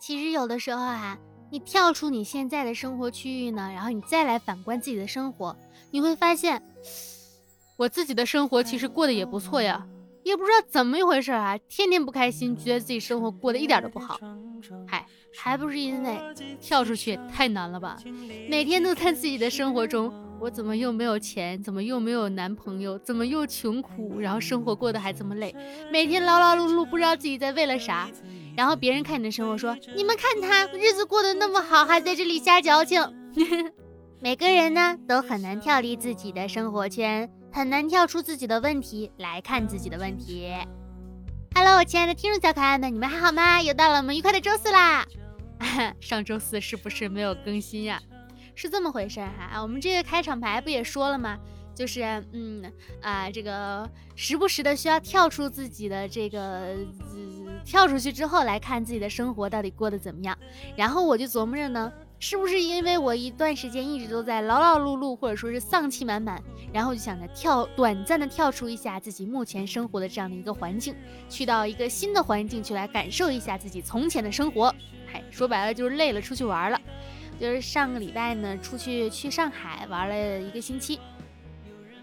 其实有的时候啊，你跳出你现在的生活区域呢，然后你再来反观自己的生活，你会发现，我自己的生活其实过得也不错呀。也不知道怎么一回事啊，天天不开心，觉得自己生活过得一点都不好。嗨，还不是因为跳出去太难了吧？每天都在自己的生活中，我怎么又没有钱？怎么又没有男朋友？怎么又穷苦？然后生活过得还这么累，每天劳劳碌碌，不知道自己在为了啥。然后别人看你的生活说：“你们看他日子过得那么好，还在这里瞎矫情。”每个人呢都很难跳离自己的生活圈。很难跳出自己的问题来看自己的问题。Hello，我亲爱的听众小可爱们，你们还好吗？又到了我们愉快的周四啦！上周四是不是没有更新呀？是这么回事哈。我们这个开场白不也说了吗？就是嗯啊，这个时不时的需要跳出自己的这个，跳出去之后来看自己的生活到底过得怎么样。然后我就琢磨着呢。是不是因为我一段时间一直都在劳劳碌碌，或者说是丧气满满，然后就想着跳短暂的跳出一下自己目前生活的这样的一个环境，去到一个新的环境去来感受一下自己从前的生活。嗨，说白了就是累了，出去玩了。就是上个礼拜呢，出去去上海玩了一个星期，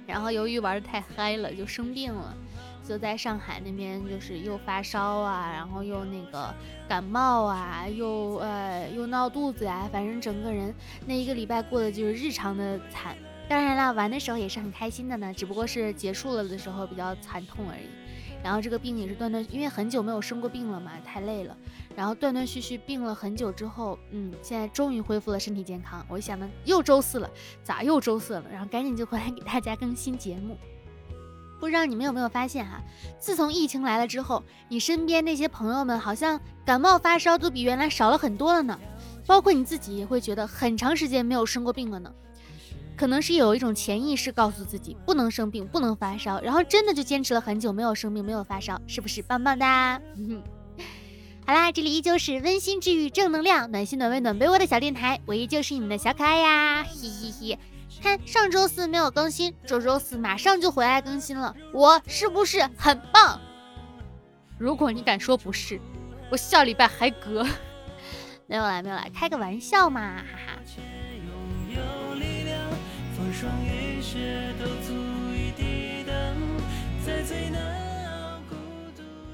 然后由于玩的太嗨了，就生病了。就在上海那边，就是又发烧啊，然后又那个感冒啊，又呃又闹肚子呀，反正整个人那一个礼拜过的就是日常的惨。当然了，玩的时候也是很开心的呢，只不过是结束了的时候比较惨痛而已。然后这个病也是断断，因为很久没有生过病了嘛，太累了，然后断断续续病了很久之后，嗯，现在终于恢复了身体健康。我一想呢，又周四了，咋又周四了？然后赶紧就回来给大家更新节目。不知道你们有没有发现哈，自从疫情来了之后，你身边那些朋友们好像感冒发烧都比原来少了很多了呢。包括你自己也会觉得很长时间没有生过病了呢。可能是有一种潜意识告诉自己不能生病，不能发烧，然后真的就坚持了很久没有生病，没有发烧，是不是棒棒的？好啦，这里依旧是温馨治愈、正能量、暖心暖胃暖被窝的小电台，我依旧是你们的小可爱呀，嘿嘿嘿。看上周四没有更新，这周四马上就回来更新了，我是不是很棒？如果你敢说不是，我下礼拜还隔。没有啦，没有啦，开个玩笑嘛，哈哈。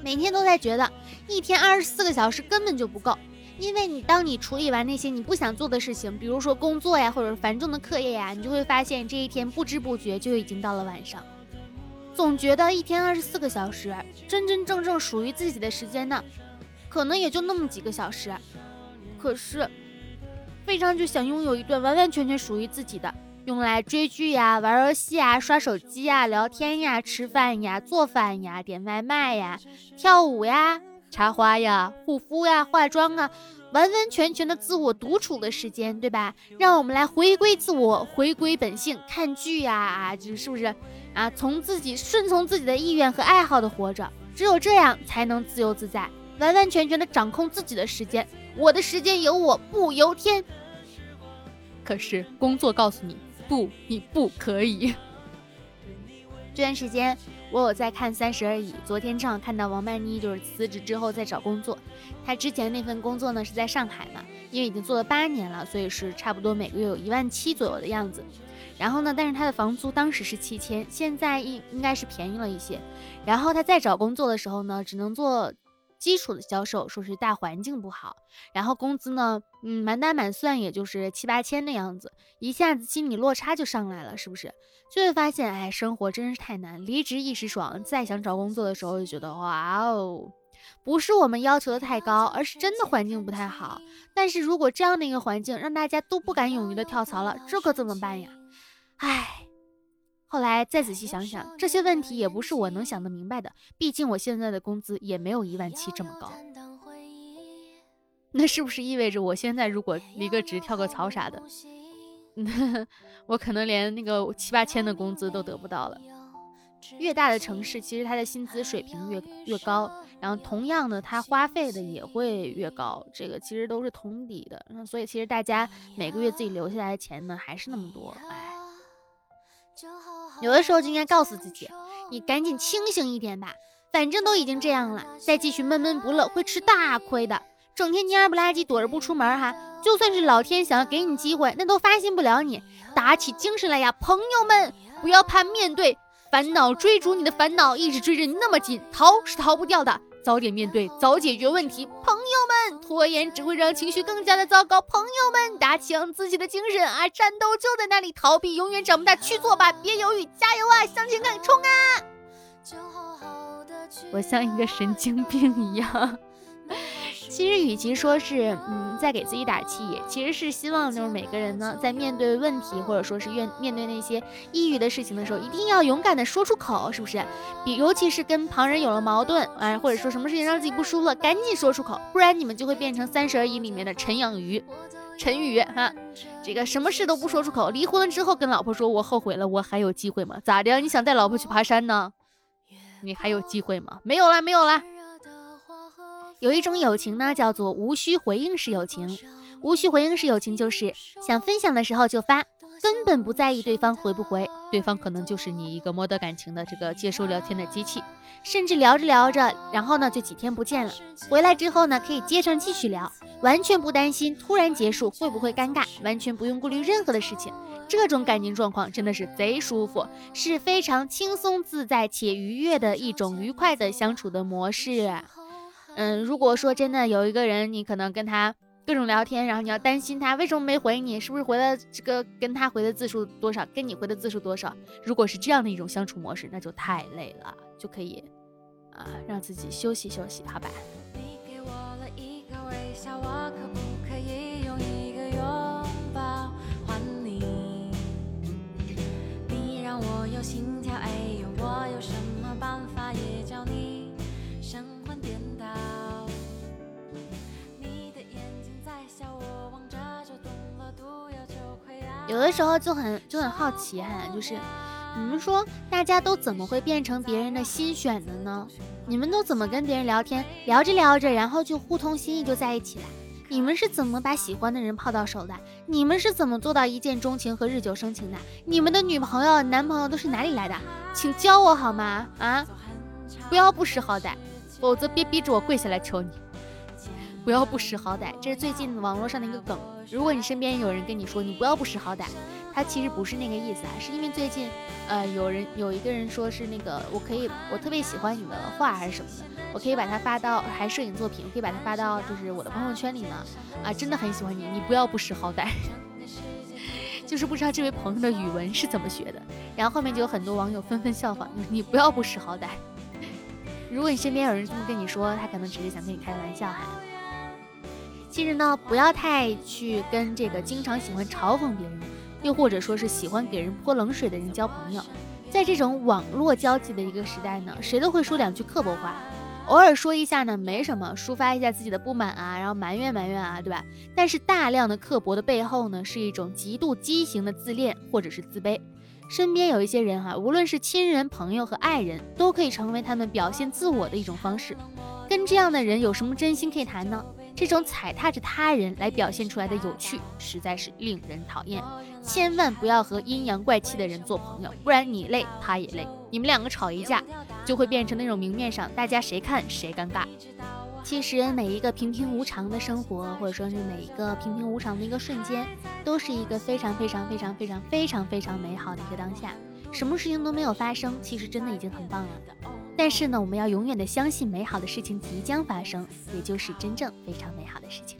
每天都在觉得一天二十四个小时根本就不够。因为你当你处理完那些你不想做的事情，比如说工作呀，或者繁重的课业呀，你就会发现这一天不知不觉就已经到了晚上。总觉得一天二十四个小时，真真正正属于自己的时间呢，可能也就那么几个小时。可是，非常就想拥有一段完完全全属于自己的，用来追剧呀、玩游戏呀、刷手机呀、聊天呀、吃饭呀、做饭呀、点外卖呀、跳舞呀。插花呀，护肤呀，化妆啊，完完全全的自我独处的时间，对吧？让我们来回归自我，回归本性，看剧呀，啊，就是不是啊？从自己顺从自己的意愿和爱好的活着，只有这样才能自由自在，完完全全的掌控自己的时间。我的时间由我不由天。可是工作告诉你，不，你不可以。这段时间。我有在看《三十而已》，昨天正好看到王曼妮就是辞职之后在找工作。她之前那份工作呢是在上海嘛，因为已经做了八年了，所以是差不多每个月有一万七左右的样子。然后呢，但是她的房租当时是七千，现在应应该是便宜了一些。然后她在找工作的时候呢，只能做。基础的销售，说是大环境不好，然后工资呢，嗯，满打满算也就是七八千的样子，一下子心理落差就上来了，是不是？就会发现，哎，生活真是太难，离职一时爽，再想找工作的时候就觉得，哇哦，不是我们要求的太高，而是真的环境不太好。但是如果这样的一个环境让大家都不敢勇于的跳槽了，这可怎么办呀？唉。后来再仔细想想，这些问题也不是我能想得明白的。毕竟我现在的工资也没有一万七这么高。那是不是意味着我现在如果离个职、跳个槽啥的，我可能连那个七八千的工资都得不到了？越大的城市，其实它的薪资水平越越高，然后同样的，它花费的也会越高。这个其实都是同底的。所以其实大家每个月自己留下来的钱呢，还是那么多。哎。有的时候就应该告诉自己，你赶紧清醒一点吧，反正都已经这样了，再继续闷闷不乐会吃大亏的。整天蔫不拉几躲着不出门哈，就算是老天想要给你机会，那都发现不了你。打起精神来呀，朋友们，不要怕面对烦恼，追逐你的烦恼一直追着你那么紧，逃是逃不掉的。早点面对，早解决问题。朋友们，拖延只会让情绪更加的糟糕。朋友们，打起自己的精神啊，战斗就在那里，逃避永远长不大。去做吧，别犹豫，加油啊，向前看，冲啊！我像一个神经病一样。其实，与其说是嗯在给自己打气，其实是希望就是每个人呢，在面对问题或者说是面面对那些抑郁的事情的时候，一定要勇敢的说出口，是不是？比尤其是跟旁人有了矛盾啊，或者说什么事情让自己不舒服了，赶紧说出口，不然你们就会变成《三十而已》里面的陈养鱼，陈宇哈，这个什么事都不说出口，离婚了之后跟老婆说我后悔了，我还有机会吗？咋的？你想带老婆去爬山呢？你还有机会吗？没有了，没有了。有一种友情呢，叫做无需回应式友情。无需回应式友情就是想分享的时候就发，根本不在意对方回不回。对方可能就是你一个摸得感情的这个接收聊天的机器，甚至聊着聊着，然后呢就几天不见了。回来之后呢，可以接上继续聊，完全不担心突然结束会不会尴尬，完全不用顾虑任何的事情。这种感情状况真的是贼舒服，是非常轻松自在且愉悦的一种愉快的相处的模式。嗯，如果说真的有一个人，你可能跟他各种聊天，然后你要担心他为什么没回你，是不是回了这个跟他回的字数多少，跟你回的字数多少？如果是这样的一种相处模式，那就太累了，就可以啊让自己休息休息，好吧？你给我了一个微笑，我可不可以用一个拥抱还你？你让我有心跳，哎呦，我有声有的时候就很就很好奇哈，就是你们说大家都怎么会变成别人的心选的呢？你们都怎么跟别人聊天，聊着聊着，然后就互通心意就在一起了？你们是怎么把喜欢的人泡到手的？你们是怎么做到一见钟情和日久生情的？你们的女朋友、男朋友都是哪里来的？请教我好吗？啊，不要不识好歹，否则别逼着我跪下来求你。不要不识好歹，这是最近网络上的一个梗。如果你身边有人跟你说你不要不识好歹，他其实不是那个意思啊，是因为最近，呃，有人有一个人说是那个我可以，我特别喜欢你的画还是什么的，我可以把它发到还摄影作品，我可以把它发到就是我的朋友圈里呢。啊，真的很喜欢你，你不要不识好歹。就是不知道这位朋友的语文是怎么学的，然后后面就有很多网友纷纷效仿，你不要不识好歹。如果你身边有人这么跟你说，他可能只是想跟你开玩笑哈。其实呢，不要太去跟这个经常喜欢嘲讽别人，又或者说是喜欢给人泼冷水的人交朋友。在这种网络交际的一个时代呢，谁都会说两句刻薄话，偶尔说一下呢没什么，抒发一下自己的不满啊，然后埋怨埋怨啊，对吧？但是大量的刻薄的背后呢，是一种极度畸形的自恋或者是自卑。身边有一些人哈，无论是亲人、朋友和爱人，都可以成为他们表现自我的一种方式。跟这样的人有什么真心可以谈呢？这种踩踏着他人来表现出来的有趣，实在是令人讨厌。千万不要和阴阳怪气的人做朋友，不然你累，他也累。你们两个吵一架，就会变成那种明面上大家谁看谁尴尬。其实每一个平平无常的生活，或者说是每一个平平无常的一个瞬间，都是一个非常非常非常非常非常非常美好的一个当下。什么事情都没有发生，其实真的已经很棒了。但是呢，我们要永远的相信美好的事情即将发生，也就是真正非常美好的事情。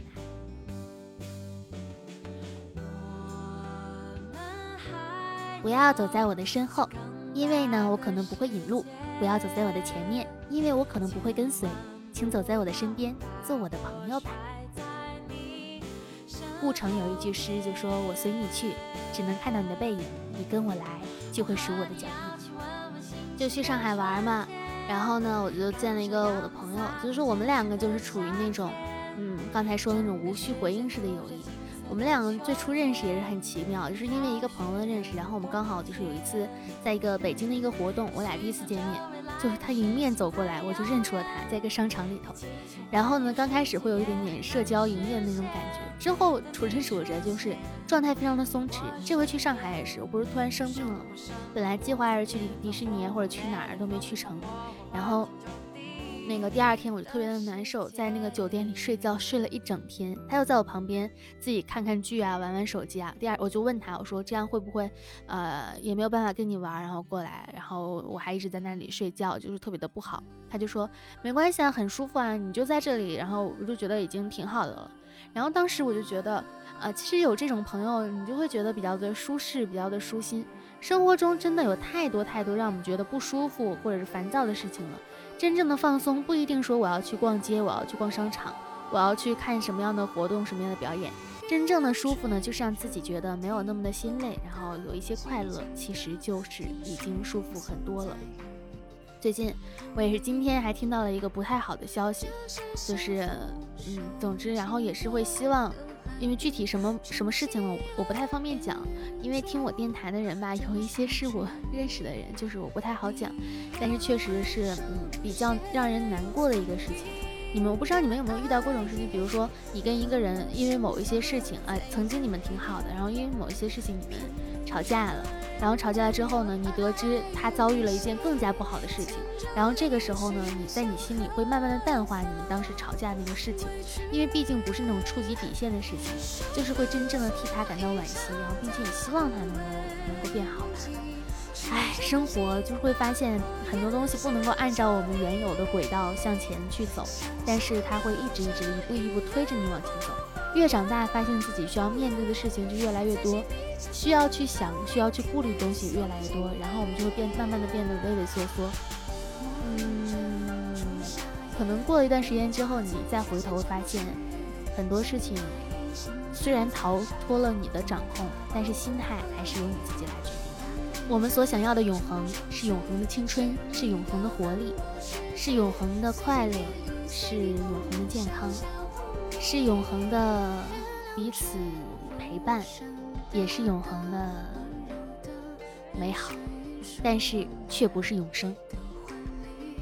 不要走在我的身后，因为呢，我可能不会引路；不要走在我的前面，因为我可能不会跟随。请走在我的身边，做我的朋友吧。顾城有一句诗就说：“我随你去，只能看到你的背影；你跟我来，就会数我的脚印。”就去上海玩嘛。然后呢，我就见了一个我的朋友，就是我们两个就是处于那种，嗯，刚才说的那种无需回应式的友谊。我们两个最初认识也是很奇妙，就是因为一个朋友的认识，然后我们刚好就是有一次在一个北京的一个活动，我俩第一次见面，就是他迎面走过来，我就认出了他，在一个商场里头。然后呢，刚开始会有一点点社交营业的那种感觉，之后处着处着就是状态非常的松弛。这回去上海也是，我不是突然生病了吗？本来计划是去迪士尼或者去哪儿都没去成，然后。那个第二天我就特别的难受，在那个酒店里睡觉睡了一整天，他又在我旁边自己看看剧啊，玩玩手机啊。第二我就问他，我说这样会不会呃也没有办法跟你玩，然后过来，然后我还一直在那里睡觉，就是特别的不好。他就说没关系啊，很舒服啊，你就在这里。然后我就觉得已经挺好的了。然后当时我就觉得，呃，其实有这种朋友，你就会觉得比较的舒适，比较的舒心。生活中真的有太多太多让我们觉得不舒服或者是烦躁的事情了。真正的放松不一定说我要去逛街，我要去逛商场，我要去看什么样的活动，什么样的表演。真正的舒服呢，就是让自己觉得没有那么的心累，然后有一些快乐，其实就是已经舒服很多了。最近我也是今天还听到了一个不太好的消息，就是嗯，总之，然后也是会希望。因为具体什么什么事情了，我不太方便讲。因为听我电台的人吧，有一些是我 认识的人，就是我不太好讲。但是确实是，嗯，比较让人难过的一个事情。你们，我不知道你们有没有遇到过这种事情，比如说你跟一个人因为某一些事情啊，曾经你们挺好的，然后因为某一些事情你们吵架了。然后吵架了之后呢，你得知他遭遇了一件更加不好的事情，然后这个时候呢，你在你心里会慢慢的淡化你们当时吵架那个事情，因为毕竟不是那种触及底线的事情，就是会真正的替他感到惋惜，然后并且也希望他能够能够变好吧。唉，生活就会发现很多东西不能够按照我们原有的轨道向前去走，但是他会一直一直一步一步推着你往前走。越长大，发现自己需要面对的事情就越来越多。需要去想，需要去顾虑的东西越来越多，然后我们就会变，慢慢的变得畏畏缩缩。嗯，可能过了一段时间之后，你再回头发现，很多事情虽然逃脱了你的掌控，但是心态还是由你自己来决定。我们所想要的永恒，是永恒的青春，是永恒的活力，是永恒的快乐，是永恒的健康，是永恒的彼此陪伴。也是永恒的美好，但是却不是永生。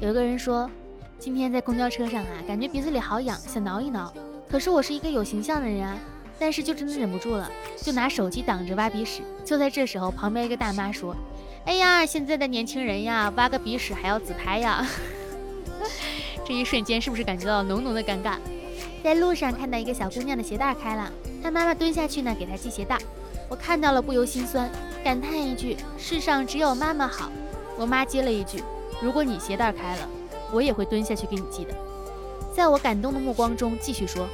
有一个人说，今天在公交车上啊，感觉鼻子里好痒，想挠一挠。可是我是一个有形象的人啊，但是就真的忍不住了，就拿手机挡着挖鼻屎。就在这时候，旁边一个大妈说：“哎呀，现在的年轻人呀，挖个鼻屎还要自拍呀。”这一瞬间是不是感觉到浓浓的尴尬？在路上看到一个小姑娘的鞋带开了，她妈妈蹲下去呢，给她系鞋带。我看到了，不由心酸，感叹一句：世上只有妈妈好。我妈接了一句：如果你鞋带开了，我也会蹲下去给你系的。在我感动的目光中，继续说：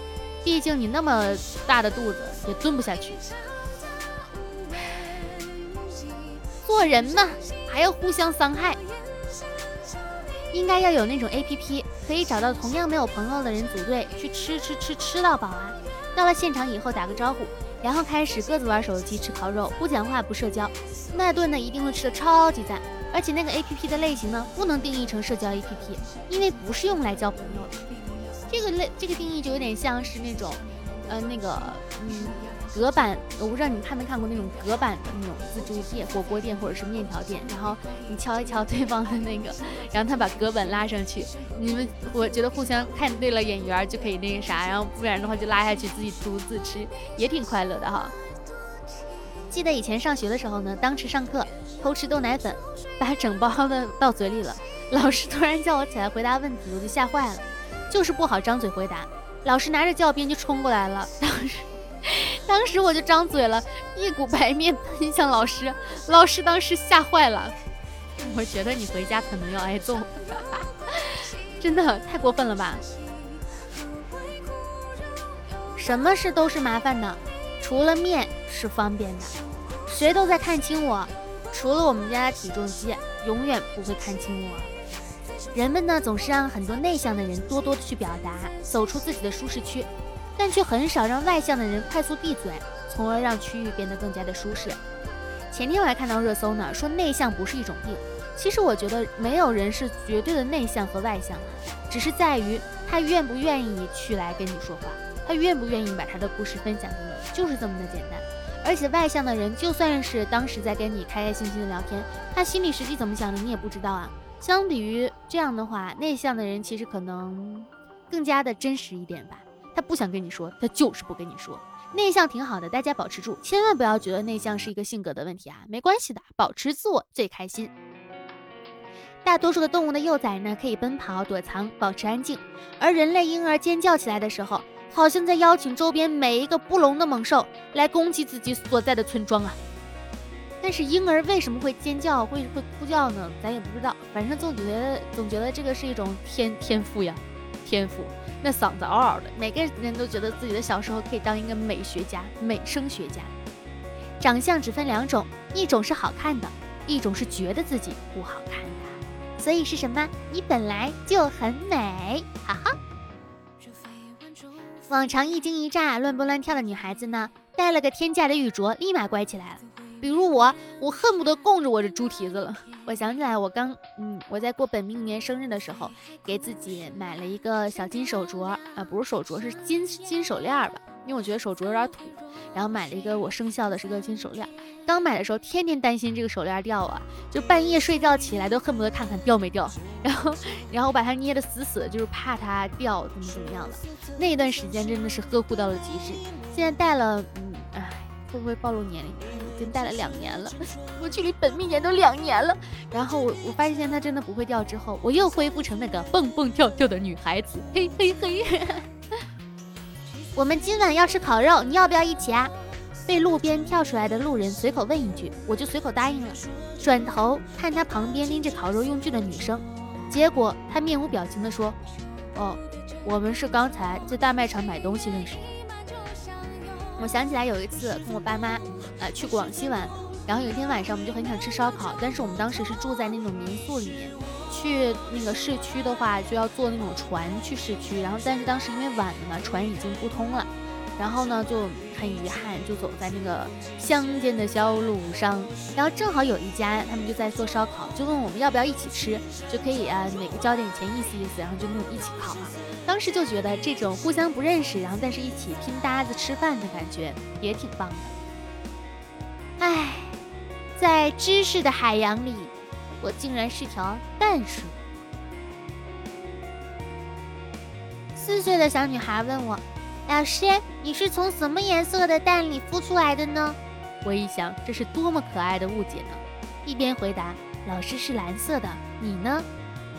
毕竟你那么大的肚子也蹲不下去。做人嘛，还要互相伤害。应该要有那种 A P P，可以找到同样没有朋友的人组队去吃吃吃吃到饱啊。到了现场以后打个招呼。然后开始各自玩手机、吃烤肉，不讲话、不社交，那顿呢一定会吃的超级赞。而且那个 A P P 的类型呢，不能定义成社交 A P P，因为不是用来交朋友的。这个类这个定义就有点像是那种，呃，那个，嗯。隔板，我不知道你看没看过那种隔板的那种自助店、火锅店或者是面条店，然后你敲一敲对方的那个，然后他把隔板拉上去，你们我觉得互相看对了眼缘就可以那个啥，然后不然的话就拉下去自己独自吃，也挺快乐的哈。记得以前上学的时候呢，当时上课偷吃豆奶粉，把整包的倒嘴里了，老师突然叫我起来回答问题，我就吓坏了，就是不好张嘴回答，老师拿着教鞭就冲过来了，当时。当时我就张嘴了，一股白面喷向老师，老师当时吓坏了。我觉得你回家可能要挨揍，真的太过分了吧？什么事都是麻烦的，除了面是方便的。谁都在看清我，除了我们家的体重机，永远不会看清我。人们呢，总是让很多内向的人多多的去表达，走出自己的舒适区。但却很少让外向的人快速闭嘴，从而让区域变得更加的舒适。前天我还看到热搜呢，说内向不是一种病。其实我觉得没有人是绝对的内向和外向，只是在于他愿不愿意去来跟你说话。他愿不愿意把他的故事分享给你，就是这么的简单。而且外向的人，就算是当时在跟你开开心心的聊天，他心里实际怎么想的你也不知道啊。相比于这样的话，内向的人其实可能更加的真实一点吧。他不想跟你说，他就是不跟你说。内向挺好的，大家保持住，千万不要觉得内向是一个性格的问题啊，没关系的，保持自我最开心。大多数的动物的幼崽呢，可以奔跑、躲藏、保持安静，而人类婴儿尖叫起来的时候，好像在邀请周边每一个不聋的猛兽来攻击自己所在的村庄啊。但是婴儿为什么会尖叫、会会哭叫呢？咱也不知道，反正总觉得总觉得这个是一种天天赋呀，天赋。那嗓子嗷嗷的，每个人都觉得自己的小时候可以当一个美学家、美声学家。长相只分两种，一种是好看的，一种是觉得自己不好看的。所以是什么？你本来就很美，哈哈。往常一惊一乍、乱蹦乱跳的女孩子呢，戴了个天价的玉镯，立马乖起来了。比如我，我恨不得供着我这猪蹄子了。我想起来，我刚，嗯，我在过本命年生日的时候，给自己买了一个小金手镯，啊，不是手镯，是金金手链吧？因为我觉得手镯有点土，然后买了一个我生肖的是个金手链。刚买的时候，天天担心这个手链掉啊，就半夜睡觉起来都恨不得看看掉没掉。然后，然后我把它捏得死死的，就是怕它掉，怎么怎么样的。那一段时间真的是呵护到了极致。现在戴了，嗯，哎，会不会暴露年龄？已经戴了两年了，我距离本命年都两年了。然后我我发现它真的不会掉之后，我又恢复成那个蹦蹦跳跳的女孩子。嘿嘿嘿。我们今晚要吃烤肉，你要不要一起啊？被路边跳出来的路人随口问一句，我就随口答应了。转头看他旁边拎着烤肉用具的女生，结果他面无表情地说：“哦，我们是刚才在大卖场买东西认识的。”我想起来有一次跟我爸妈，呃，去广西玩，然后有一天晚上我们就很想吃烧烤，但是我们当时是住在那种民宿里面，去那个市区的话就要坐那种船去市区，然后但是当时因为晚了嘛，船已经不通了。然后呢，就很遗憾，就走在那个乡间的小路上。然后正好有一家，他们就在做烧烤，就问我们要不要一起吃，就可以啊，每个交点钱意思意思，然后就那种一起烤嘛。当时就觉得这种互相不认识，然后但是一起拼搭子吃饭的感觉也挺棒的。唉，在知识的海洋里，我竟然是条淡水。四岁的小女孩问我。老师，你是从什么颜色的蛋里孵出来的呢？我一想，这是多么可爱的误解呢！一边回答，老师是蓝色的，你呢？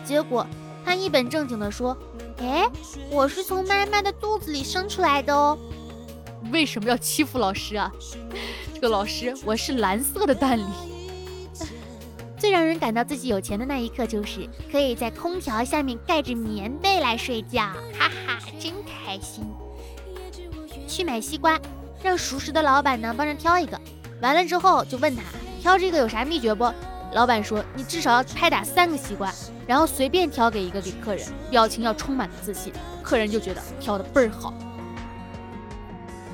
结果她一本正经地说：“哎，我是从妈妈的肚子里生出来的哦。”为什么要欺负老师啊？这个老师，我是蓝色的蛋里。最让人感到自己有钱的那一刻，就是可以在空调下面盖着棉被来睡觉，哈哈，真开心。去买西瓜，让熟识的老板呢帮着挑一个。完了之后就问他挑这个有啥秘诀不？老板说你至少要拍打三个西瓜，然后随便挑给一个给客人，表情要充满自信，客人就觉得挑的倍儿好。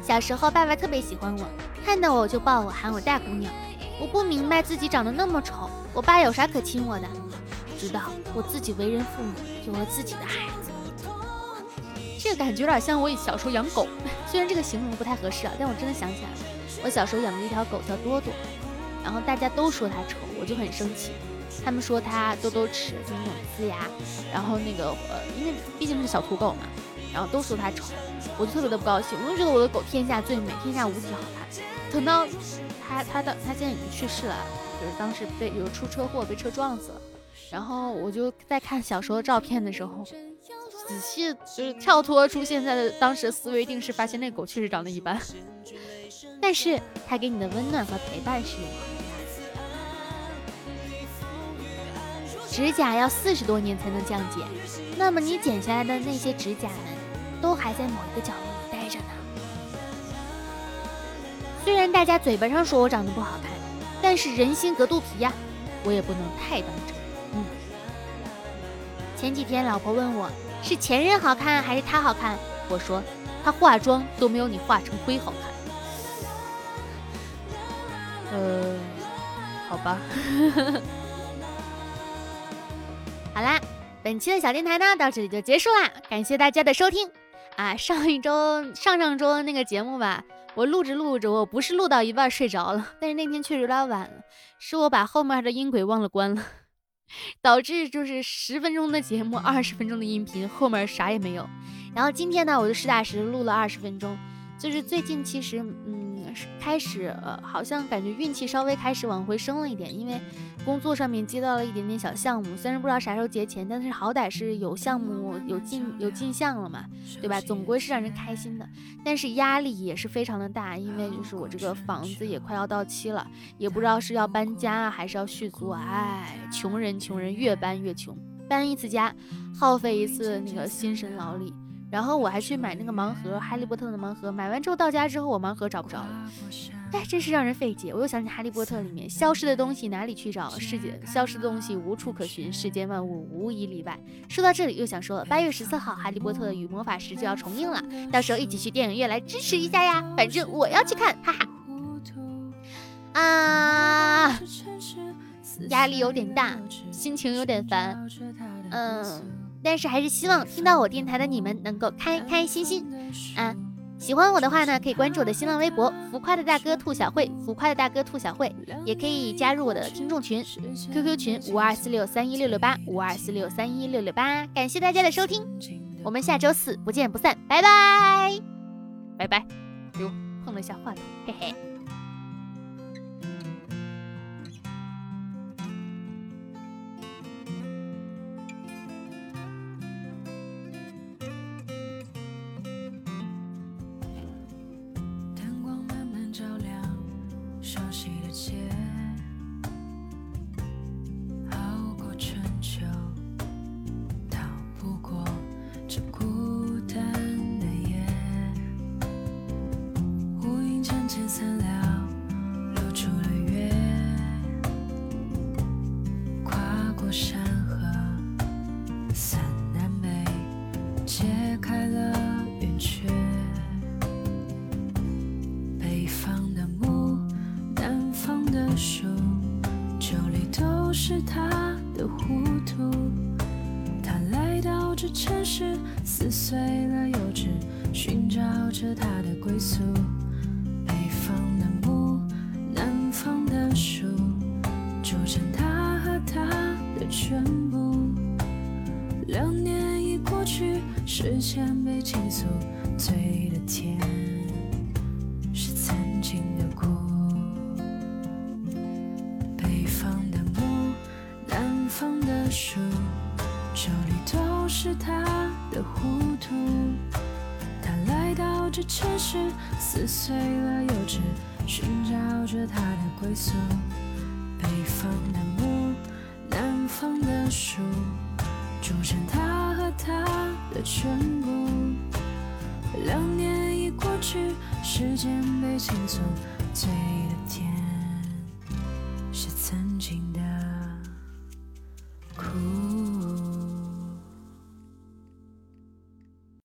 小时候爸爸特别喜欢我，看到我就抱我，喊我大姑娘。我不明白自己长得那么丑，我爸有啥可亲我的？直到我自己为人父母，有了自己的孩子。这个感觉有点像我小时候养狗，虽然这个形容不太合适啊，但我真的想起来了，我小时候养的一条狗叫多多，然后大家都说它丑，我就很生气。他们说它兜兜齿，就那种呲牙，然后那个呃，因为毕竟是小土狗嘛，然后都说它丑，我就特别的不高兴，我就觉得我的狗天下最美，天下无敌好看。等到它它的它现在已经去世了，就是当时被有出车祸被车撞死了，然后我就在看小时候的照片的时候。仔细就是跳脱出现在的当时思维定式，发现那狗确实长得一般，但是它给你的温暖和陪伴是永恒指甲要四十多年才能降解，那么你剪下来的那些指甲们，都还在某一个角落里待着呢。虽然大家嘴巴上说我长得不好看，但是人心隔肚皮呀，我也不能太当真。嗯，前几天老婆问我。是前任好看还是他好看？我说他化妆都没有你化成灰好看。呃，好吧。好啦，本期的小电台呢到这里就结束啦，感谢大家的收听。啊，上一周、上上周那个节目吧，我录着录着，我不是录到一半睡着了，但是那天确实有点晚了，是我把后面的音轨忘了关了，导致就是十分钟的节目，二十分钟的音频，后面啥也没有。然后今天呢，我就实打实录了二十分钟，就是最近其实，嗯。开始，呃，好像感觉运气稍微开始往回升了一点，因为工作上面接到了一点点小项目，虽然不知道啥时候结钱，但是好歹是有项目有进有进项了嘛，对吧？总归是让人开心的。但是压力也是非常的大，因为就是我这个房子也快要到期了，也不知道是要搬家还是要续租，哎，穷人穷人越搬越穷，搬一次家耗费一次那个心神劳力。然后我还去买那个盲盒，哈利波特的盲盒。买完之后到家之后，我盲盒找不着了，哎，真是让人费解。我又想起哈利波特里面消失的东西哪里去找？世界消失的东西无处可寻，世间万物无一例外。说到这里又想说了，八月十四号《哈利波特与魔法石》就要重映了，到时候一起去电影院来支持一下呀！反正我要去看，哈哈。啊，压力有点大，心情有点烦，嗯。但是还是希望听到我电台的你们能够开开心心啊！喜欢我的话呢，可以关注我的新浪微博“浮夸的大哥兔小慧”，浮夸的大哥兔小慧，也可以加入我的听众群 QQ 群五二四六三一六六八五二四六三一六六八。感谢大家的收听，我们下周四不见不散，拜拜拜拜！哟，碰了一下话筒，嘿嘿。人间三两树。这里都是他的糊涂。他来到这城市，撕碎了幼稚，寻找着他的归宿。北方的木，南方的树，组成他和她的全部。两年已过去，时间被倾诉，最。